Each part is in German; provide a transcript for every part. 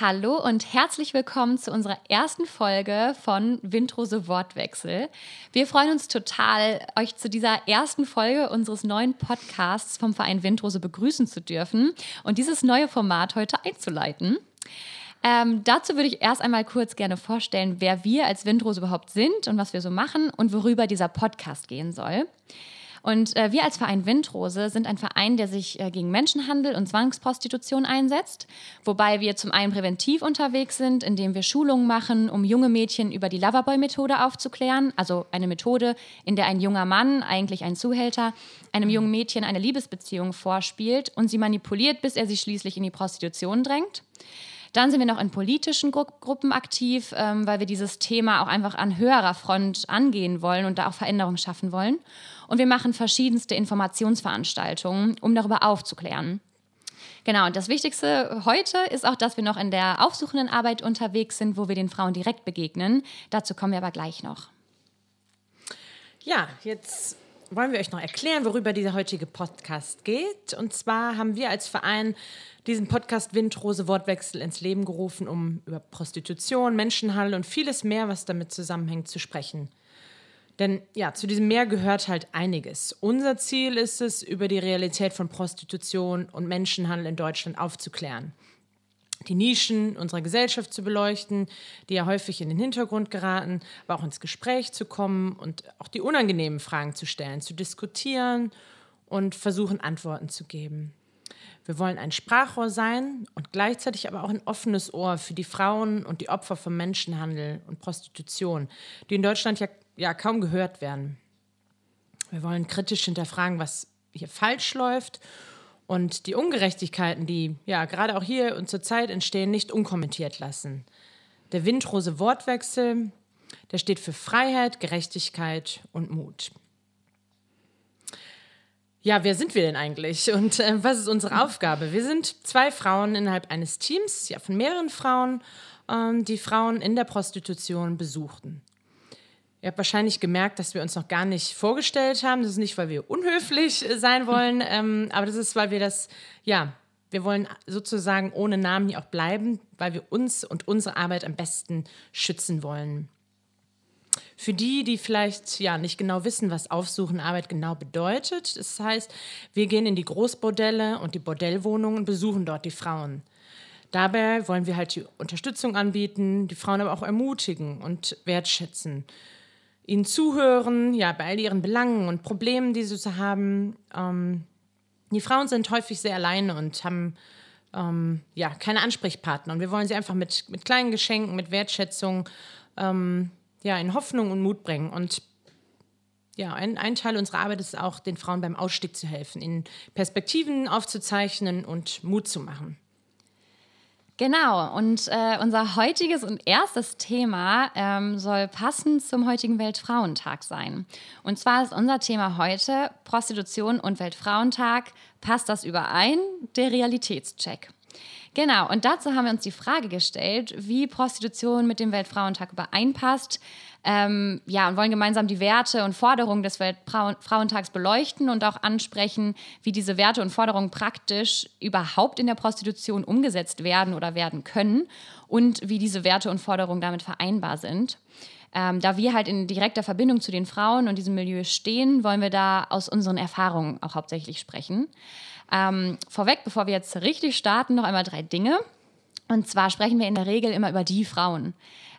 Hallo und herzlich willkommen zu unserer ersten Folge von Windrose Wortwechsel. Wir freuen uns total, euch zu dieser ersten Folge unseres neuen Podcasts vom Verein Windrose begrüßen zu dürfen und dieses neue Format heute einzuleiten. Ähm, dazu würde ich erst einmal kurz gerne vorstellen, wer wir als Windrose überhaupt sind und was wir so machen und worüber dieser Podcast gehen soll. Und äh, wir als Verein Windrose sind ein Verein, der sich äh, gegen Menschenhandel und Zwangsprostitution einsetzt, wobei wir zum einen präventiv unterwegs sind, indem wir Schulungen machen, um junge Mädchen über die Loverboy-Methode aufzuklären, also eine Methode, in der ein junger Mann, eigentlich ein Zuhälter, einem jungen Mädchen eine Liebesbeziehung vorspielt und sie manipuliert, bis er sie schließlich in die Prostitution drängt. Dann sind wir noch in politischen Gru Gruppen aktiv, ähm, weil wir dieses Thema auch einfach an höherer Front angehen wollen und da auch Veränderungen schaffen wollen. Und wir machen verschiedenste Informationsveranstaltungen, um darüber aufzuklären. Genau, und das Wichtigste heute ist auch, dass wir noch in der aufsuchenden Arbeit unterwegs sind, wo wir den Frauen direkt begegnen. Dazu kommen wir aber gleich noch. Ja, jetzt wollen wir euch noch erklären, worüber dieser heutige Podcast geht. Und zwar haben wir als Verein diesen Podcast Windrose Wortwechsel ins Leben gerufen, um über Prostitution, Menschenhandel und vieles mehr, was damit zusammenhängt, zu sprechen. Denn ja, zu diesem Meer gehört halt einiges. Unser Ziel ist es, über die Realität von Prostitution und Menschenhandel in Deutschland aufzuklären. Die Nischen unserer Gesellschaft zu beleuchten, die ja häufig in den Hintergrund geraten, aber auch ins Gespräch zu kommen und auch die unangenehmen Fragen zu stellen, zu diskutieren und versuchen, Antworten zu geben. Wir wollen ein Sprachrohr sein und gleichzeitig aber auch ein offenes Ohr für die Frauen und die Opfer von Menschenhandel und Prostitution, die in Deutschland ja, ja kaum gehört werden. Wir wollen kritisch hinterfragen, was hier falsch läuft und die Ungerechtigkeiten, die ja gerade auch hier und zur Zeit entstehen, nicht unkommentiert lassen. Der windrose Wortwechsel, der steht für Freiheit, Gerechtigkeit und Mut ja, wer sind wir denn eigentlich und äh, was ist unsere Aufgabe? Wir sind zwei Frauen innerhalb eines Teams, ja, von mehreren Frauen, ähm, die Frauen in der Prostitution besuchten. Ihr habt wahrscheinlich gemerkt, dass wir uns noch gar nicht vorgestellt haben. Das ist nicht, weil wir unhöflich äh, sein wollen, ähm, aber das ist, weil wir das, ja, wir wollen sozusagen ohne Namen hier auch bleiben, weil wir uns und unsere Arbeit am besten schützen wollen. Für die, die vielleicht ja nicht genau wissen, was Aufsuchenarbeit genau bedeutet, das heißt, wir gehen in die Großbordelle und die Bordellwohnungen und besuchen dort die Frauen. Dabei wollen wir halt die Unterstützung anbieten, die Frauen aber auch ermutigen und wertschätzen. Ihnen zuhören, ja, bei all ihren Belangen und Problemen, die sie so haben. Ähm, die Frauen sind häufig sehr alleine und haben ähm, ja, keine Ansprechpartner. Und wir wollen sie einfach mit, mit kleinen Geschenken, mit Wertschätzung ähm, ja, in Hoffnung und Mut bringen. Und ja, ein, ein Teil unserer Arbeit ist auch, den Frauen beim Ausstieg zu helfen, ihnen Perspektiven aufzuzeichnen und Mut zu machen. Genau, und äh, unser heutiges und erstes Thema ähm, soll passend zum heutigen Weltfrauentag sein. Und zwar ist unser Thema heute Prostitution und Weltfrauentag. Passt das überein? Der Realitätscheck. Genau, und dazu haben wir uns die Frage gestellt, wie Prostitution mit dem Weltfrauentag übereinpasst. Ähm, ja, und wollen gemeinsam die Werte und Forderungen des Weltfrauentags beleuchten und auch ansprechen, wie diese Werte und Forderungen praktisch überhaupt in der Prostitution umgesetzt werden oder werden können und wie diese Werte und Forderungen damit vereinbar sind. Ähm, da wir halt in direkter Verbindung zu den Frauen und diesem Milieu stehen, wollen wir da aus unseren Erfahrungen auch hauptsächlich sprechen. Ähm, vorweg, bevor wir jetzt richtig starten, noch einmal drei Dinge. Und zwar sprechen wir in der Regel immer über die Frauen.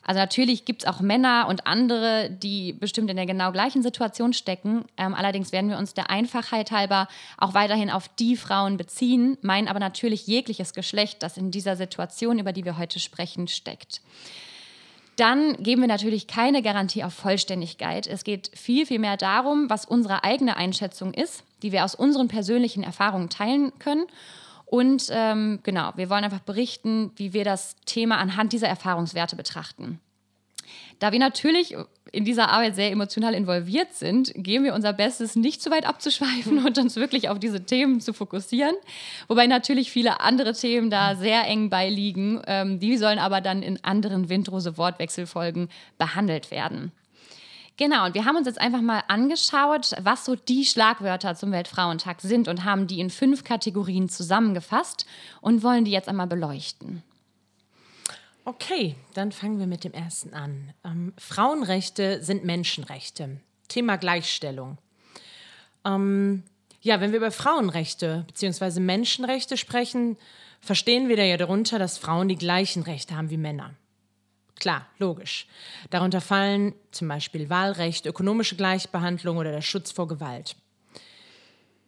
Also natürlich gibt es auch Männer und andere, die bestimmt in der genau gleichen Situation stecken. Ähm, allerdings werden wir uns der Einfachheit halber auch weiterhin auf die Frauen beziehen, meinen aber natürlich jegliches Geschlecht, das in dieser Situation, über die wir heute sprechen, steckt. Dann geben wir natürlich keine Garantie auf Vollständigkeit. Es geht viel, viel mehr darum, was unsere eigene Einschätzung ist die wir aus unseren persönlichen Erfahrungen teilen können. Und ähm, genau, wir wollen einfach berichten, wie wir das Thema anhand dieser Erfahrungswerte betrachten. Da wir natürlich in dieser Arbeit sehr emotional involviert sind, geben wir unser Bestes, nicht zu weit abzuschweifen und uns wirklich auf diese Themen zu fokussieren. Wobei natürlich viele andere Themen da sehr eng beiliegen. Ähm, die sollen aber dann in anderen windrose Wortwechselfolgen behandelt werden. Genau, und wir haben uns jetzt einfach mal angeschaut, was so die Schlagwörter zum Weltfrauentag sind und haben die in fünf Kategorien zusammengefasst und wollen die jetzt einmal beleuchten. Okay, dann fangen wir mit dem ersten an. Ähm, Frauenrechte sind Menschenrechte. Thema Gleichstellung. Ähm, ja, wenn wir über Frauenrechte bzw. Menschenrechte sprechen, verstehen wir da ja darunter, dass Frauen die gleichen Rechte haben wie Männer. Klar, logisch. Darunter fallen zum Beispiel Wahlrecht, ökonomische Gleichbehandlung oder der Schutz vor Gewalt.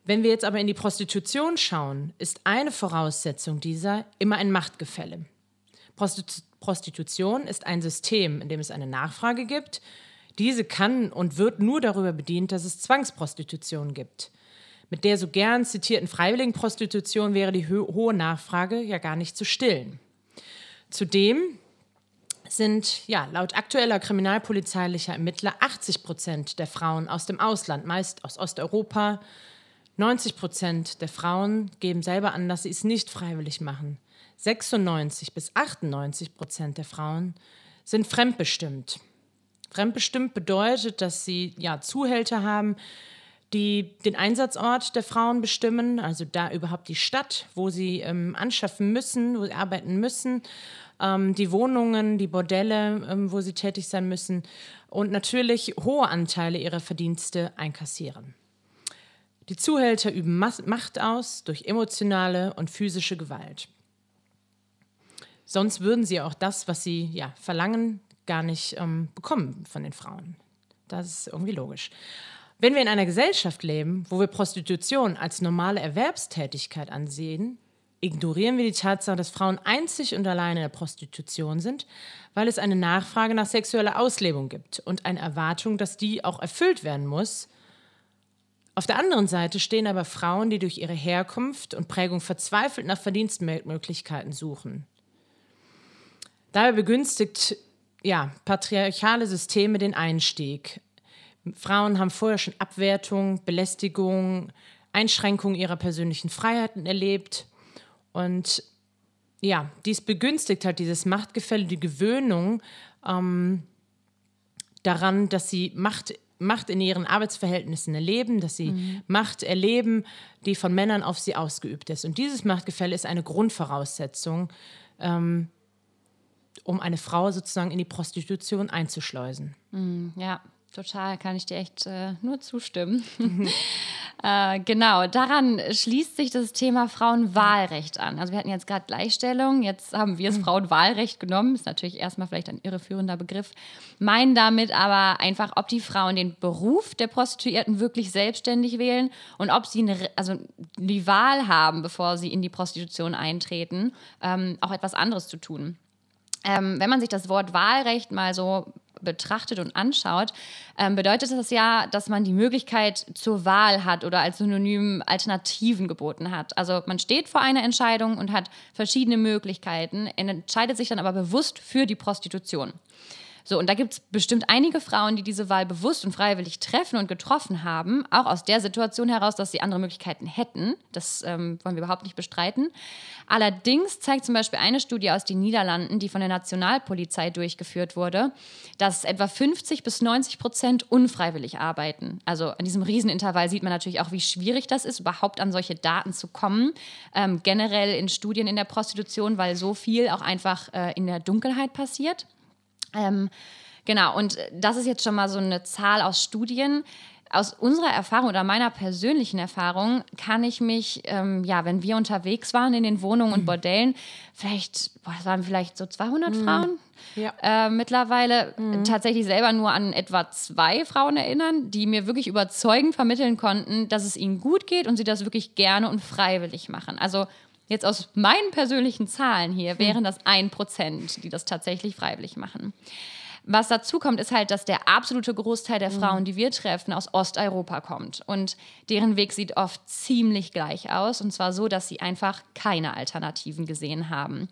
Wenn wir jetzt aber in die Prostitution schauen, ist eine Voraussetzung dieser immer ein Machtgefälle. Prostitution ist ein System, in dem es eine Nachfrage gibt. Diese kann und wird nur darüber bedient, dass es Zwangsprostitution gibt. Mit der so gern zitierten Freiwilligenprostitution wäre die ho hohe Nachfrage ja gar nicht zu stillen. Zudem sind ja laut aktueller kriminalpolizeilicher Ermittler 80 Prozent der Frauen aus dem Ausland, meist aus Osteuropa. 90 Prozent der Frauen geben selber an, dass sie es nicht freiwillig machen. 96 bis 98 Prozent der Frauen sind fremdbestimmt. Fremdbestimmt bedeutet, dass sie ja Zuhälter haben, die den Einsatzort der Frauen bestimmen, also da überhaupt die Stadt, wo sie ähm, anschaffen müssen, wo sie arbeiten müssen, ähm, die Wohnungen, die Bordelle, ähm, wo sie tätig sein müssen und natürlich hohe Anteile ihrer Verdienste einkassieren. Die Zuhälter üben Macht aus durch emotionale und physische Gewalt. Sonst würden sie auch das, was sie ja, verlangen, gar nicht ähm, bekommen von den Frauen. Das ist irgendwie logisch. Wenn wir in einer Gesellschaft leben, wo wir Prostitution als normale Erwerbstätigkeit ansehen, ignorieren wir die Tatsache, dass Frauen einzig und alleine in der Prostitution sind, weil es eine Nachfrage nach sexueller Auslebung gibt und eine Erwartung, dass die auch erfüllt werden muss. Auf der anderen Seite stehen aber Frauen, die durch ihre Herkunft und Prägung verzweifelt nach Verdienstmöglichkeiten suchen. Dabei begünstigt ja, patriarchale Systeme den Einstieg. Frauen haben vorher schon Abwertung, Belästigung, Einschränkung ihrer persönlichen Freiheiten erlebt. Und ja, dies begünstigt halt dieses Machtgefälle, die Gewöhnung ähm, daran, dass sie Macht, Macht in ihren Arbeitsverhältnissen erleben, dass sie mhm. Macht erleben, die von Männern auf sie ausgeübt ist. Und dieses Machtgefälle ist eine Grundvoraussetzung ähm, um eine Frau sozusagen in die Prostitution einzuschleusen. Mm, ja, total, kann ich dir echt äh, nur zustimmen. äh, genau, daran schließt sich das Thema Frauenwahlrecht an. Also wir hatten jetzt gerade Gleichstellung, jetzt haben wir es mhm. Frauenwahlrecht genommen, ist natürlich erstmal vielleicht ein irreführender Begriff, meinen damit aber einfach, ob die Frauen den Beruf der Prostituierten wirklich selbstständig wählen und ob sie eine, also die Wahl haben, bevor sie in die Prostitution eintreten, ähm, auch etwas anderes zu tun. Ähm, wenn man sich das Wort Wahlrecht mal so betrachtet und anschaut, ähm, bedeutet das ja, dass man die Möglichkeit zur Wahl hat oder als Synonym Alternativen geboten hat. Also man steht vor einer Entscheidung und hat verschiedene Möglichkeiten, entscheidet sich dann aber bewusst für die Prostitution. So, und da gibt es bestimmt einige Frauen, die diese Wahl bewusst und freiwillig treffen und getroffen haben, auch aus der Situation heraus, dass sie andere Möglichkeiten hätten. Das ähm, wollen wir überhaupt nicht bestreiten. Allerdings zeigt zum Beispiel eine Studie aus den Niederlanden, die von der Nationalpolizei durchgeführt wurde, dass etwa 50 bis 90 Prozent unfreiwillig arbeiten. Also an diesem Riesenintervall sieht man natürlich auch, wie schwierig das ist, überhaupt an solche Daten zu kommen. Ähm, generell in Studien in der Prostitution, weil so viel auch einfach äh, in der Dunkelheit passiert. Ähm, genau, und das ist jetzt schon mal so eine Zahl aus Studien. Aus unserer Erfahrung oder meiner persönlichen Erfahrung kann ich mich, ähm, ja, wenn wir unterwegs waren in den Wohnungen und mhm. Bordellen, vielleicht, boah, es waren vielleicht so 200 mhm. Frauen, ja. äh, mittlerweile mhm. tatsächlich selber nur an etwa zwei Frauen erinnern, die mir wirklich überzeugend vermitteln konnten, dass es ihnen gut geht und sie das wirklich gerne und freiwillig machen. Also Jetzt aus meinen persönlichen Zahlen hier hm. wären das ein Prozent, die das tatsächlich freiwillig machen. Was dazu kommt, ist halt, dass der absolute Großteil der mhm. Frauen, die wir treffen, aus Osteuropa kommt. Und deren Weg sieht oft ziemlich gleich aus. Und zwar so, dass sie einfach keine Alternativen gesehen haben.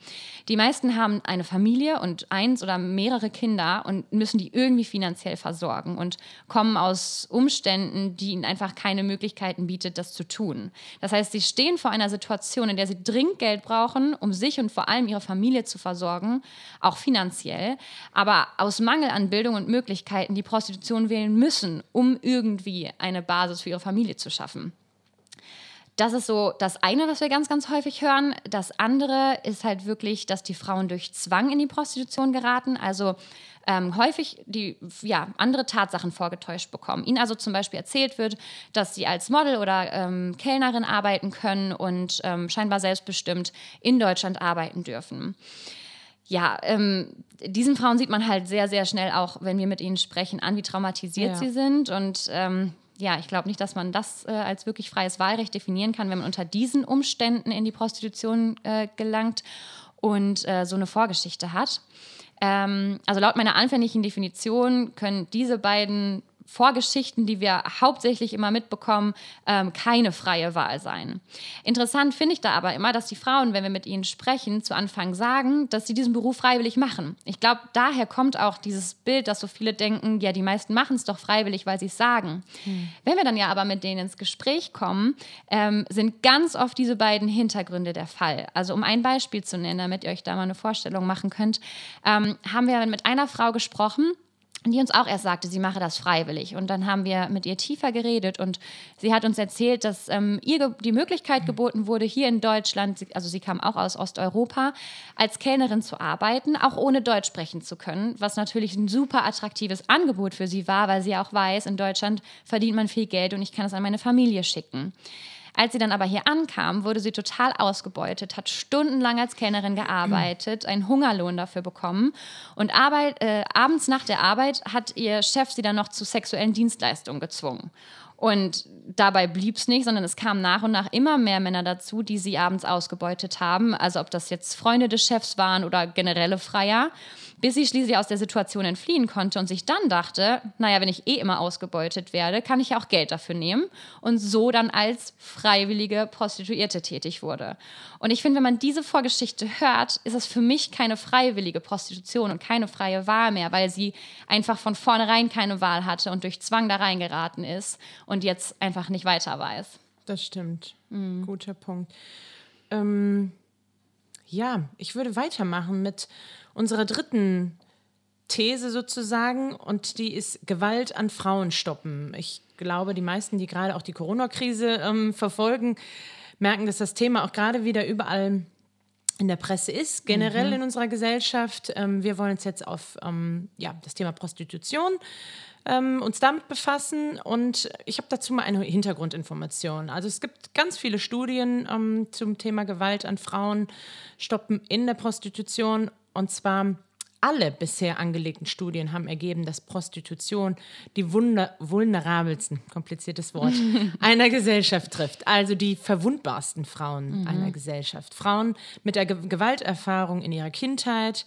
Die meisten haben eine Familie und eins oder mehrere Kinder und müssen die irgendwie finanziell versorgen und kommen aus Umständen, die ihnen einfach keine Möglichkeiten bietet, das zu tun. Das heißt, sie stehen vor einer Situation, in der sie dringend Geld brauchen, um sich und vor allem ihre Familie zu versorgen, auch finanziell. Aber aus Mangel an Bildung und Möglichkeiten die Prostitution wählen müssen, um irgendwie eine Basis für ihre Familie zu schaffen. Das ist so das eine, was wir ganz, ganz häufig hören. Das andere ist halt wirklich, dass die Frauen durch Zwang in die Prostitution geraten. Also ähm, häufig die ja, andere Tatsachen vorgetäuscht bekommen. Ihnen also zum Beispiel erzählt wird, dass sie als Model oder ähm, Kellnerin arbeiten können und ähm, scheinbar selbstbestimmt in Deutschland arbeiten dürfen. Ja, ähm, diesen Frauen sieht man halt sehr, sehr schnell auch, wenn wir mit ihnen sprechen, an, wie traumatisiert ja. sie sind. Und ähm, ja, ich glaube nicht, dass man das äh, als wirklich freies Wahlrecht definieren kann, wenn man unter diesen Umständen in die Prostitution äh, gelangt und äh, so eine Vorgeschichte hat. Ähm, also laut meiner anfänglichen Definition können diese beiden Vorgeschichten, die wir hauptsächlich immer mitbekommen, ähm, keine freie Wahl sein. Interessant finde ich da aber immer, dass die Frauen, wenn wir mit ihnen sprechen, zu Anfang sagen, dass sie diesen Beruf freiwillig machen. Ich glaube, daher kommt auch dieses Bild, dass so viele denken, ja, die meisten machen es doch freiwillig, weil sie es sagen. Hm. Wenn wir dann ja aber mit denen ins Gespräch kommen, ähm, sind ganz oft diese beiden Hintergründe der Fall. Also um ein Beispiel zu nennen, damit ihr euch da mal eine Vorstellung machen könnt, ähm, haben wir mit einer Frau gesprochen, die uns auch erst sagte, sie mache das freiwillig. Und dann haben wir mit ihr tiefer geredet und sie hat uns erzählt, dass ähm, ihr die Möglichkeit geboten wurde, hier in Deutschland, also sie kam auch aus Osteuropa, als Kellnerin zu arbeiten, auch ohne Deutsch sprechen zu können, was natürlich ein super attraktives Angebot für sie war, weil sie auch weiß, in Deutschland verdient man viel Geld und ich kann es an meine Familie schicken. Als sie dann aber hier ankam, wurde sie total ausgebeutet, hat stundenlang als Kellnerin gearbeitet, einen Hungerlohn dafür bekommen und Arbeit, äh, abends nach der Arbeit hat ihr Chef sie dann noch zu sexuellen Dienstleistungen gezwungen. Und dabei blieb es nicht, sondern es kamen nach und nach immer mehr Männer dazu, die sie abends ausgebeutet haben. Also ob das jetzt Freunde des Chefs waren oder generelle Freier bis sie schließlich aus der Situation entfliehen konnte und sich dann dachte, naja, wenn ich eh immer ausgebeutet werde, kann ich ja auch Geld dafür nehmen und so dann als freiwillige Prostituierte tätig wurde. Und ich finde, wenn man diese Vorgeschichte hört, ist es für mich keine freiwillige Prostitution und keine freie Wahl mehr, weil sie einfach von vornherein keine Wahl hatte und durch Zwang da reingeraten ist und jetzt einfach nicht weiter weiß. Das stimmt. Mhm. Guter Punkt. Ähm, ja, ich würde weitermachen mit unserer dritten These sozusagen und die ist Gewalt an Frauen stoppen. Ich glaube, die meisten, die gerade auch die Corona-Krise ähm, verfolgen, merken, dass das Thema auch gerade wieder überall in der Presse ist, generell mhm. in unserer Gesellschaft. Ähm, wir wollen uns jetzt auf ähm, ja, das Thema Prostitution ähm, uns damit befassen und ich habe dazu mal eine Hintergrundinformation. Also es gibt ganz viele Studien ähm, zum Thema Gewalt an Frauen stoppen in der Prostitution und zwar alle bisher angelegten Studien haben ergeben, dass Prostitution die wunder vulnerabelsten, kompliziertes Wort, einer Gesellschaft trifft. Also die verwundbarsten Frauen mhm. einer Gesellschaft. Frauen mit der Ge Gewalterfahrung in ihrer Kindheit,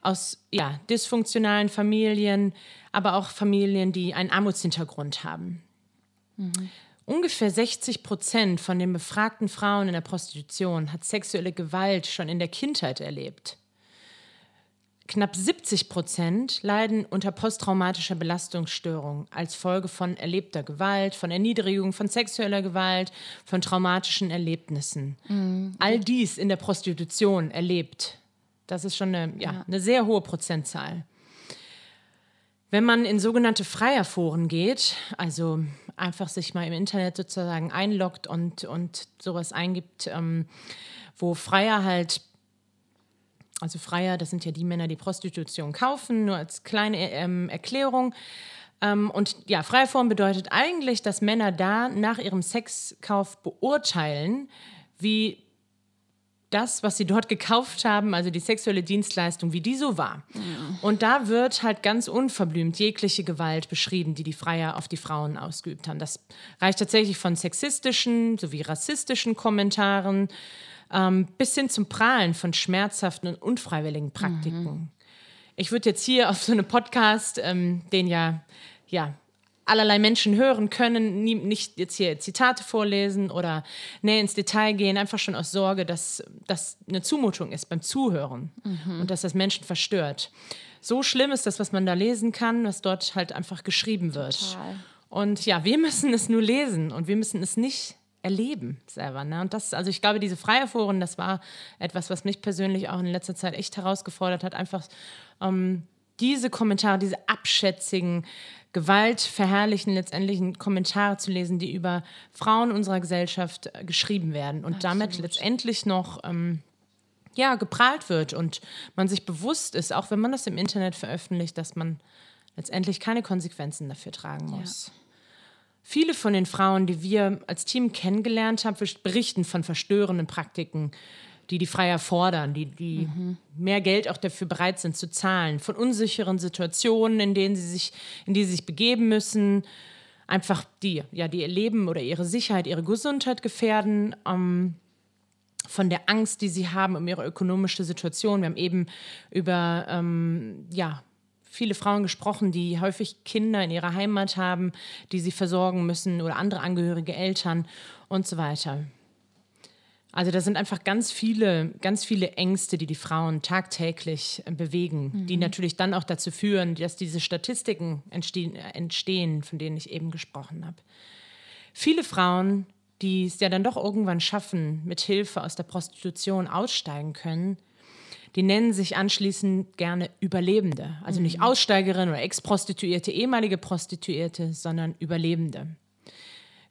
aus ja, dysfunktionalen Familien, aber auch Familien, die einen Armutshintergrund haben. Mhm. Ungefähr 60 Prozent von den befragten Frauen in der Prostitution hat sexuelle Gewalt schon in der Kindheit erlebt. Knapp 70 Prozent leiden unter posttraumatischer Belastungsstörung als Folge von erlebter Gewalt, von Erniedrigung, von sexueller Gewalt, von traumatischen Erlebnissen. Mhm. All dies in der Prostitution erlebt. Das ist schon eine, ja, ja. eine sehr hohe Prozentzahl. Wenn man in sogenannte Freierforen geht, also einfach sich mal im Internet sozusagen einloggt und, und sowas eingibt, ähm, wo Freier halt also Freier, das sind ja die Männer, die Prostitution kaufen, nur als kleine ähm, Erklärung. Ähm, und ja, freie Form bedeutet eigentlich, dass Männer da nach ihrem Sexkauf beurteilen, wie das, was sie dort gekauft haben, also die sexuelle Dienstleistung, wie die so war. Und da wird halt ganz unverblümt jegliche Gewalt beschrieben, die die Freier auf die Frauen ausgeübt haben. Das reicht tatsächlich von sexistischen sowie rassistischen Kommentaren ähm, bis hin zum Prahlen von schmerzhaften und unfreiwilligen Praktiken. Mhm. Ich würde jetzt hier auf so einem Podcast, ähm, den ja, ja allerlei Menschen hören können, nie, nicht jetzt hier Zitate vorlesen oder näher ins Detail gehen, einfach schon aus Sorge, dass das eine Zumutung ist beim Zuhören mhm. und dass das Menschen verstört. So schlimm ist das, was man da lesen kann, was dort halt einfach geschrieben wird. Total. Und ja, wir müssen es nur lesen und wir müssen es nicht erleben selber. Ne? Und das, also ich glaube, diese Freierforen, das war etwas, was mich persönlich auch in letzter Zeit echt herausgefordert hat, einfach ähm, diese Kommentare, diese abschätzigen, gewaltverherrlichen letztendlichen Kommentare zu lesen, die über Frauen unserer Gesellschaft äh, geschrieben werden und Absolut. damit letztendlich noch ähm, ja, geprahlt wird und man sich bewusst ist, auch wenn man das im Internet veröffentlicht, dass man letztendlich keine Konsequenzen dafür tragen muss. Ja. Viele von den Frauen, die wir als Team kennengelernt haben, berichten von verstörenden Praktiken, die die Freier fordern, die, die mhm. mehr Geld auch dafür bereit sind zu zahlen, von unsicheren Situationen, in denen sie sich, in die sie sich begeben müssen, einfach die, ja, die ihr Leben oder ihre Sicherheit, ihre Gesundheit gefährden, ähm, von der Angst, die sie haben um ihre ökonomische Situation. Wir haben eben über ähm, ja, viele Frauen gesprochen, die häufig Kinder in ihrer Heimat haben, die sie versorgen müssen oder andere angehörige Eltern und so weiter. Also da sind einfach ganz viele, ganz viele Ängste, die die Frauen tagtäglich bewegen, mhm. die natürlich dann auch dazu führen, dass diese Statistiken entstehen, entstehen, von denen ich eben gesprochen habe. Viele Frauen, die es ja dann doch irgendwann schaffen, mit Hilfe aus der Prostitution aussteigen können, die nennen sich anschließend gerne Überlebende. Also nicht mhm. Aussteigerin oder Ex-Prostituierte, ehemalige Prostituierte, sondern Überlebende.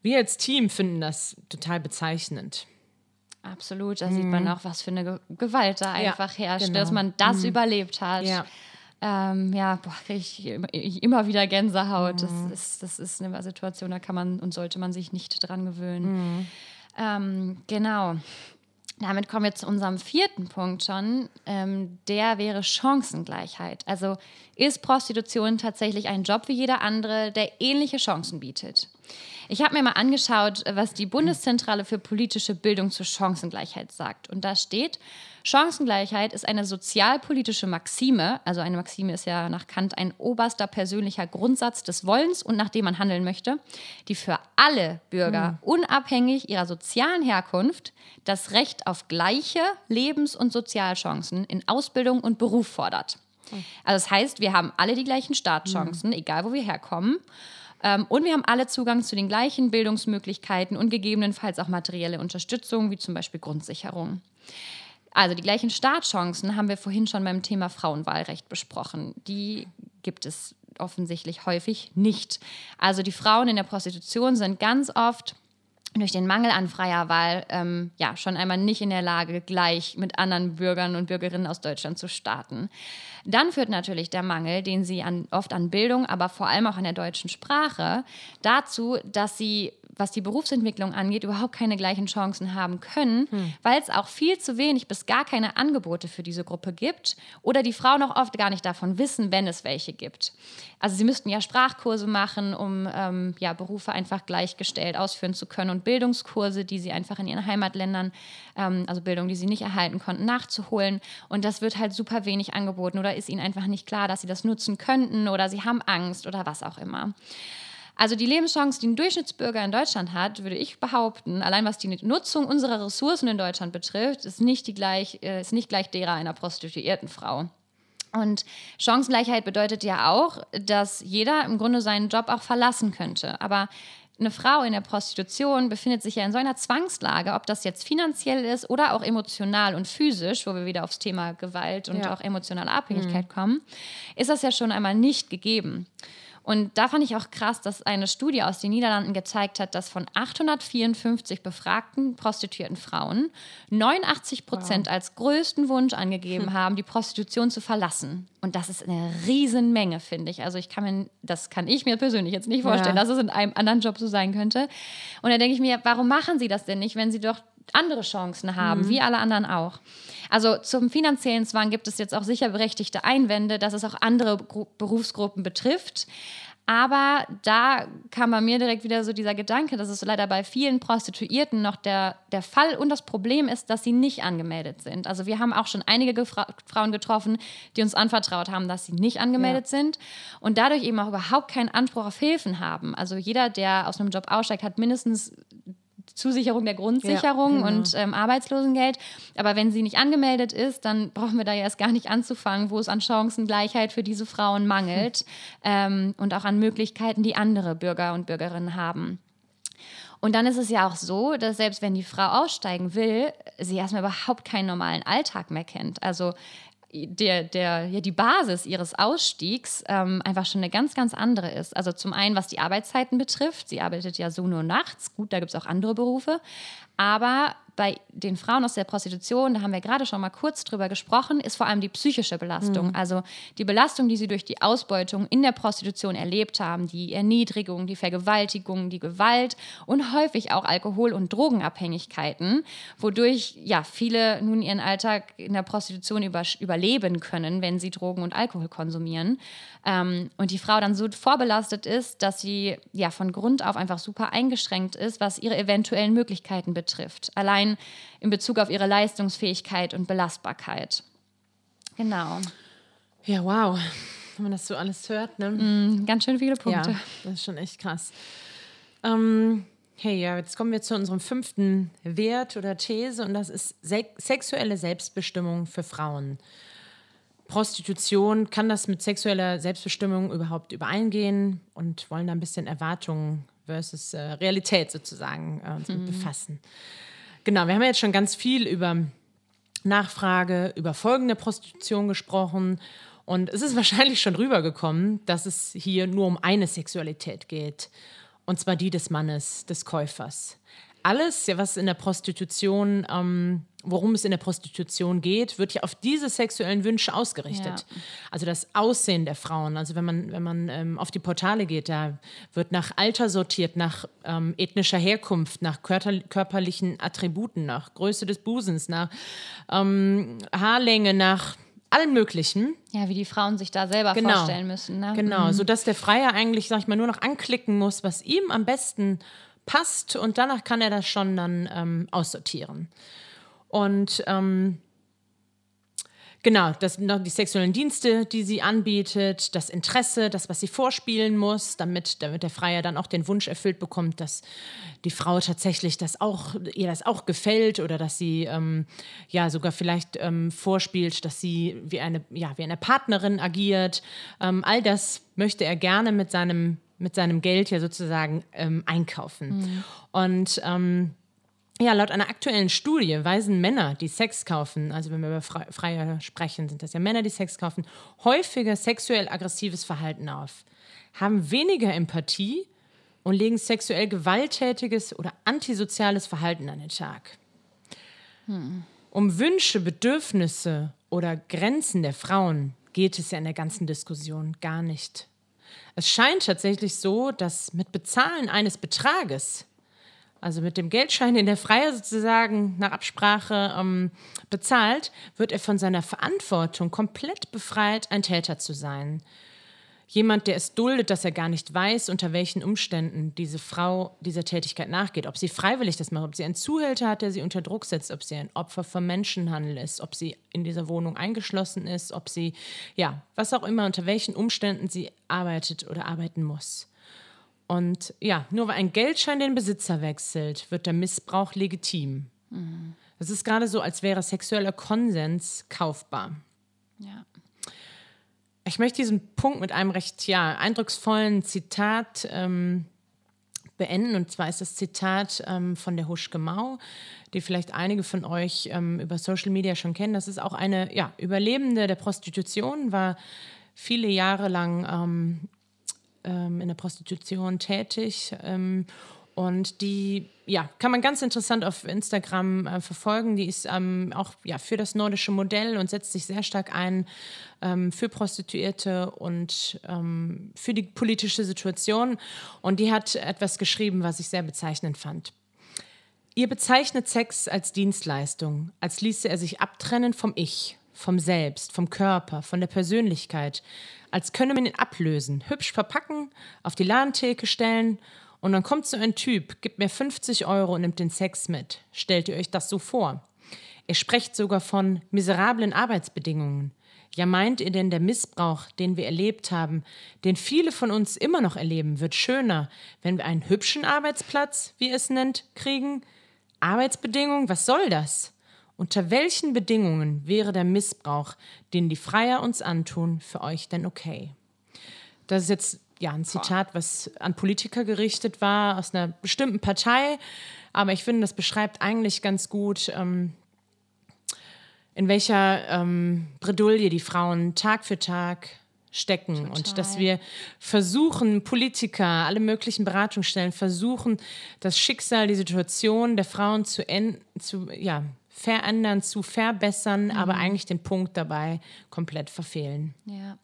Wir als Team finden das total bezeichnend. Absolut, da mhm. sieht man auch, was für eine Gewalt da einfach ja, herrscht, genau. dass man das mhm. überlebt hat. Ja, ähm, ja kriege ich immer wieder Gänsehaut. Mhm. Das, ist, das ist eine Situation, da kann man und sollte man sich nicht dran gewöhnen. Mhm. Ähm, genau. Damit kommen wir zu unserem vierten Punkt schon. Ähm, der wäre Chancengleichheit. Also ist Prostitution tatsächlich ein Job wie jeder andere, der ähnliche Chancen bietet? Ich habe mir mal angeschaut, was die Bundeszentrale für politische Bildung zur Chancengleichheit sagt. Und da steht, Chancengleichheit ist eine sozialpolitische Maxime, also eine Maxime ist ja nach Kant ein oberster persönlicher Grundsatz des Wollens und nach dem man handeln möchte, die für alle Bürger, mhm. unabhängig ihrer sozialen Herkunft, das Recht auf gleiche Lebens- und Sozialchancen in Ausbildung und Beruf fordert. Mhm. Also das heißt, wir haben alle die gleichen Startchancen, mhm. egal wo wir herkommen. Ähm, und wir haben alle Zugang zu den gleichen Bildungsmöglichkeiten und gegebenenfalls auch materielle Unterstützung, wie zum Beispiel Grundsicherung. Also die gleichen Startchancen haben wir vorhin schon beim Thema Frauenwahlrecht besprochen. Die gibt es offensichtlich häufig nicht. Also die Frauen in der Prostitution sind ganz oft durch den Mangel an freier Wahl ähm, ja schon einmal nicht in der Lage, gleich mit anderen Bürgern und Bürgerinnen aus Deutschland zu starten. Dann führt natürlich der Mangel, den sie an, oft an Bildung, aber vor allem auch an der deutschen Sprache, dazu, dass sie was die Berufsentwicklung angeht, überhaupt keine gleichen Chancen haben können, hm. weil es auch viel zu wenig bis gar keine Angebote für diese Gruppe gibt oder die Frauen auch oft gar nicht davon wissen, wenn es welche gibt. Also sie müssten ja Sprachkurse machen, um ähm, ja, Berufe einfach gleichgestellt ausführen zu können und Bildungskurse, die sie einfach in ihren Heimatländern, ähm, also Bildung, die sie nicht erhalten konnten, nachzuholen. Und das wird halt super wenig angeboten oder ist ihnen einfach nicht klar, dass sie das nutzen könnten oder sie haben Angst oder was auch immer. Also die Lebenschance, die ein Durchschnittsbürger in Deutschland hat, würde ich behaupten, allein was die Nutzung unserer Ressourcen in Deutschland betrifft, ist nicht, die gleich, äh, ist nicht gleich derer einer prostituierten Frau. Und Chancengleichheit bedeutet ja auch, dass jeder im Grunde seinen Job auch verlassen könnte. Aber eine Frau in der Prostitution befindet sich ja in so einer Zwangslage, ob das jetzt finanziell ist oder auch emotional und physisch, wo wir wieder aufs Thema Gewalt und ja. auch emotionale Abhängigkeit mhm. kommen, ist das ja schon einmal nicht gegeben. Und da fand ich auch krass, dass eine Studie aus den Niederlanden gezeigt hat, dass von 854 befragten prostituierten Frauen 89 Prozent wow. als größten Wunsch angegeben hm. haben, die Prostitution zu verlassen. Und das ist eine Riesenmenge, finde ich. Also ich kann mir, das kann ich mir persönlich jetzt nicht vorstellen, ja. dass es in einem anderen Job so sein könnte. Und da denke ich mir, warum machen sie das denn nicht, wenn sie doch andere Chancen haben, mhm. wie alle anderen auch. Also zum finanziellen Zwang gibt es jetzt auch sicher berechtigte Einwände, dass es auch andere Gru Berufsgruppen betrifft. Aber da kam bei mir direkt wieder so dieser Gedanke, dass es leider bei vielen Prostituierten noch der, der Fall und das Problem ist, dass sie nicht angemeldet sind. Also wir haben auch schon einige Gefra Frauen getroffen, die uns anvertraut haben, dass sie nicht angemeldet ja. sind und dadurch eben auch überhaupt keinen Anspruch auf Hilfen haben. Also jeder, der aus einem Job aussteigt, hat mindestens Zusicherung der Grundsicherung ja, genau. und ähm, Arbeitslosengeld. Aber wenn sie nicht angemeldet ist, dann brauchen wir da ja erst gar nicht anzufangen, wo es an Chancengleichheit für diese Frauen mangelt hm. ähm, und auch an Möglichkeiten, die andere Bürger und Bürgerinnen haben. Und dann ist es ja auch so, dass selbst wenn die Frau aussteigen will, sie erstmal überhaupt keinen normalen Alltag mehr kennt. Also der, der, ja, die Basis ihres Ausstiegs ähm, einfach schon eine ganz, ganz andere ist. Also zum einen, was die Arbeitszeiten betrifft. Sie arbeitet ja so nur nachts. Gut, da gibt es auch andere Berufe. Aber bei den Frauen aus der Prostitution, da haben wir gerade schon mal kurz drüber gesprochen, ist vor allem die psychische Belastung. Mhm. Also die Belastung, die sie durch die Ausbeutung in der Prostitution erlebt haben, die Erniedrigung, die Vergewaltigung, die Gewalt und häufig auch Alkohol- und Drogenabhängigkeiten, wodurch ja viele nun ihren Alltag in der Prostitution über, überleben können, wenn sie Drogen und Alkohol konsumieren. Ähm, und die Frau dann so vorbelastet ist, dass sie ja von Grund auf einfach super eingeschränkt ist, was ihre eventuellen Möglichkeiten betrifft. Allein in Bezug auf ihre Leistungsfähigkeit und Belastbarkeit. Genau. Ja, wow. Wenn man das so alles hört, ne? Mm, ganz schön viele Punkte. Ja, das ist schon echt krass. Ähm, hey, ja, jetzt kommen wir zu unserem fünften Wert oder These und das ist se sexuelle Selbstbestimmung für Frauen. Prostitution, kann das mit sexueller Selbstbestimmung überhaupt übereingehen und wollen da ein bisschen Erwartungen versus äh, Realität sozusagen äh, uns mhm. befassen. Genau, wir haben ja jetzt schon ganz viel über Nachfrage, über folgende Prostitution gesprochen und es ist wahrscheinlich schon rübergekommen, dass es hier nur um eine Sexualität geht und zwar die des Mannes, des Käufers alles, ja, was in der Prostitution, ähm, worum es in der Prostitution geht, wird ja auf diese sexuellen Wünsche ausgerichtet. Ja. Also das Aussehen der Frauen. Also wenn man, wenn man ähm, auf die Portale geht, da wird nach Alter sortiert, nach ähm, ethnischer Herkunft, nach körper körperlichen Attributen, nach Größe des Busens, nach ähm, Haarlänge, nach allen möglichen. Ja, wie die Frauen sich da selber genau. vorstellen müssen. Ne? Genau, mhm. sodass der Freier eigentlich, sag ich mal, nur noch anklicken muss, was ihm am besten passt und danach kann er das schon dann ähm, aussortieren. Und ähm, genau, das die sexuellen Dienste, die sie anbietet, das Interesse, das, was sie vorspielen muss, damit, damit der Freier dann auch den Wunsch erfüllt bekommt, dass die Frau tatsächlich das auch, ihr das auch gefällt oder dass sie ähm, ja sogar vielleicht ähm, vorspielt, dass sie wie eine, ja, wie eine Partnerin agiert. Ähm, all das möchte er gerne mit seinem mit seinem Geld ja sozusagen ähm, einkaufen. Mhm. Und ähm, ja, laut einer aktuellen Studie weisen Männer, die Sex kaufen, also wenn wir über Freier sprechen, sind das ja Männer, die Sex kaufen, häufiger sexuell aggressives Verhalten auf, haben weniger Empathie und legen sexuell gewalttätiges oder antisoziales Verhalten an den Tag. Hm. Um Wünsche, Bedürfnisse oder Grenzen der Frauen geht es ja in der ganzen Diskussion gar nicht. Es scheint tatsächlich so, dass mit Bezahlen eines Betrages, also mit dem Geldschein, den der Freier sozusagen nach Absprache ähm, bezahlt, wird er von seiner Verantwortung komplett befreit, ein Täter zu sein. Jemand, der es duldet, dass er gar nicht weiß, unter welchen Umständen diese Frau dieser Tätigkeit nachgeht. Ob sie freiwillig das macht, ob sie einen Zuhälter hat, der sie unter Druck setzt, ob sie ein Opfer vom Menschenhandel ist, ob sie in dieser Wohnung eingeschlossen ist, ob sie, ja, was auch immer, unter welchen Umständen sie arbeitet oder arbeiten muss. Und ja, nur weil ein Geldschein den Besitzer wechselt, wird der Missbrauch legitim. Mhm. Das ist gerade so, als wäre sexueller Konsens kaufbar. Ja. Ich möchte diesen Punkt mit einem recht ja, eindrucksvollen Zitat ähm, beenden. Und zwar ist das Zitat ähm, von der Huschke Mau, die vielleicht einige von euch ähm, über Social Media schon kennen. Das ist auch eine ja, Überlebende der Prostitution, war viele Jahre lang ähm, ähm, in der Prostitution tätig ähm, und die ja, kann man ganz interessant auf Instagram äh, verfolgen. Die ist ähm, auch ja, für das nordische Modell und setzt sich sehr stark ein ähm, für Prostituierte und ähm, für die politische Situation. Und die hat etwas geschrieben, was ich sehr bezeichnend fand. Ihr bezeichnet Sex als Dienstleistung, als ließe er sich abtrennen vom Ich, vom Selbst, vom Körper, von der Persönlichkeit, als könne man ihn ablösen, hübsch verpacken, auf die Ladentheke stellen und dann kommt so ein Typ, gibt mir 50 Euro und nimmt den Sex mit. Stellt ihr euch das so vor? Er spricht sogar von miserablen Arbeitsbedingungen. Ja, meint ihr denn, der Missbrauch, den wir erlebt haben, den viele von uns immer noch erleben, wird schöner, wenn wir einen hübschen Arbeitsplatz, wie es nennt, kriegen? Arbeitsbedingungen, was soll das? Unter welchen Bedingungen wäre der Missbrauch, den die Freier uns antun, für euch denn okay? Das ist jetzt ja, ein Zitat, was an Politiker gerichtet war, aus einer bestimmten Partei. Aber ich finde, das beschreibt eigentlich ganz gut, ähm, in welcher ähm, Bredouille die Frauen Tag für Tag stecken Total. und dass wir versuchen, Politiker, alle möglichen Beratungsstellen versuchen, das Schicksal, die Situation der Frauen zu, zu ja, verändern, zu verbessern, mhm. aber eigentlich den Punkt dabei komplett verfehlen. Ja.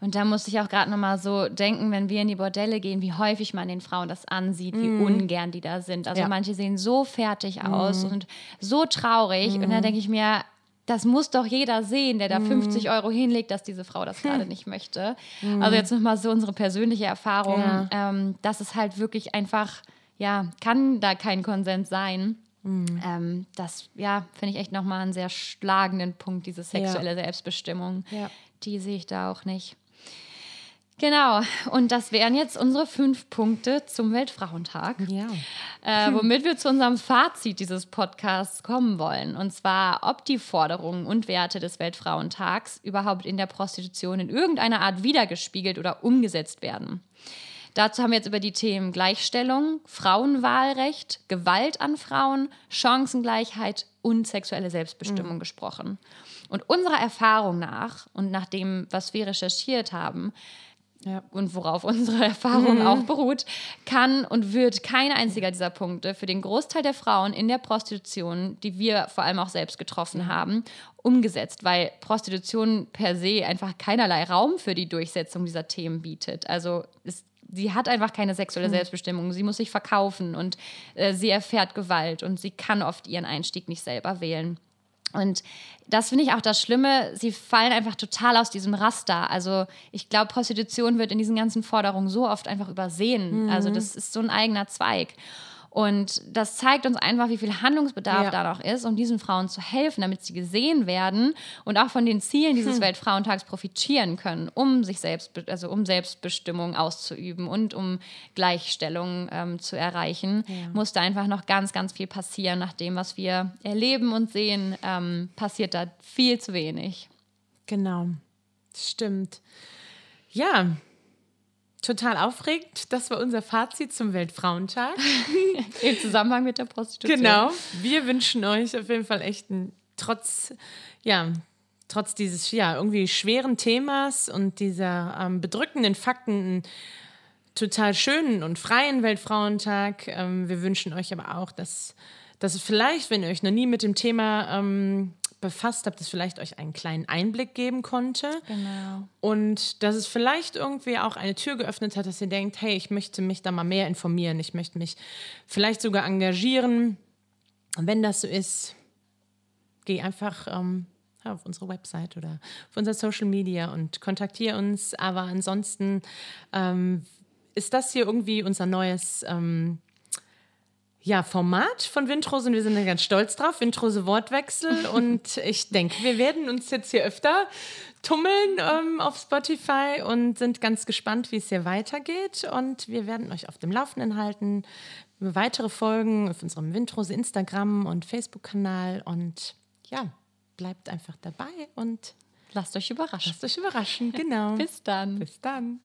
Und da muss ich auch gerade nochmal so denken, wenn wir in die Bordelle gehen, wie häufig man den Frauen das ansieht, wie mhm. ungern die da sind. Also ja. manche sehen so fertig aus mhm. und so traurig. Und dann mhm. denke ich mir, das muss doch jeder sehen, der da 50 mhm. Euro hinlegt, dass diese Frau das gerade nicht möchte. Mhm. Also jetzt nochmal so unsere persönliche Erfahrung, ja. ähm, dass es halt wirklich einfach, ja, kann da kein Konsens sein. Mhm. Ähm, das, ja, finde ich echt nochmal einen sehr schlagenden Punkt, diese sexuelle ja. Selbstbestimmung. Ja. Die sehe ich da auch nicht. Genau, und das wären jetzt unsere fünf Punkte zum Weltfrauentag, ja. äh, womit wir zu unserem Fazit dieses Podcasts kommen wollen. Und zwar, ob die Forderungen und Werte des Weltfrauentags überhaupt in der Prostitution in irgendeiner Art wiedergespiegelt oder umgesetzt werden. Dazu haben wir jetzt über die Themen Gleichstellung, Frauenwahlrecht, Gewalt an Frauen, Chancengleichheit und sexuelle Selbstbestimmung mhm. gesprochen. Und unserer Erfahrung nach und nach dem, was wir recherchiert haben, ja. und worauf unsere Erfahrung mhm. auch beruht, kann und wird kein einziger dieser Punkte für den Großteil der Frauen in der Prostitution, die wir vor allem auch selbst getroffen haben, umgesetzt, weil Prostitution per se einfach keinerlei Raum für die Durchsetzung dieser Themen bietet. Also es, sie hat einfach keine sexuelle mhm. Selbstbestimmung, sie muss sich verkaufen und äh, sie erfährt Gewalt und sie kann oft ihren Einstieg nicht selber wählen. Und das finde ich auch das Schlimme. Sie fallen einfach total aus diesem Raster. Also ich glaube, Prostitution wird in diesen ganzen Forderungen so oft einfach übersehen. Mhm. Also das ist so ein eigener Zweig. Und das zeigt uns einfach, wie viel Handlungsbedarf ja. da noch ist, um diesen Frauen zu helfen, damit sie gesehen werden und auch von den Zielen dieses hm. Weltfrauentags profitieren können, um sich selbst, also um Selbstbestimmung auszuüben und um Gleichstellung ähm, zu erreichen, ja. muss da einfach noch ganz, ganz viel passieren. Nach dem, was wir erleben und sehen, ähm, passiert da viel zu wenig. Genau, stimmt. Ja, total aufregend. Das war unser Fazit zum Weltfrauentag. Im Zusammenhang mit der Prostitution. Genau. Wir wünschen euch auf jeden Fall echt ein, trotz, ja, trotz dieses ja, irgendwie schweren Themas und dieser ähm, bedrückenden Fakten einen total schönen und freien Weltfrauentag. Ähm, wir wünschen euch aber auch, dass, dass vielleicht, wenn ihr euch noch nie mit dem Thema ähm, befasst habt, es vielleicht euch einen kleinen Einblick geben konnte. Genau. Und dass es vielleicht irgendwie auch eine Tür geöffnet hat, dass ihr denkt, hey, ich möchte mich da mal mehr informieren, ich möchte mich vielleicht sogar engagieren. Und wenn das so ist, geh einfach ähm, auf unsere Website oder auf unser Social Media und kontaktiere uns. Aber ansonsten ähm, ist das hier irgendwie unser neues ähm, ja, Format von Windrose und wir sind ganz stolz drauf. Windrose Wortwechsel und ich denke, wir werden uns jetzt hier öfter tummeln ähm, auf Spotify und sind ganz gespannt, wie es hier weitergeht und wir werden euch auf dem Laufenden halten. Weitere Folgen auf unserem Windrose Instagram und Facebook-Kanal und ja, bleibt einfach dabei und lasst euch überraschen. Lasst euch überraschen, genau. Bis dann. Bis dann.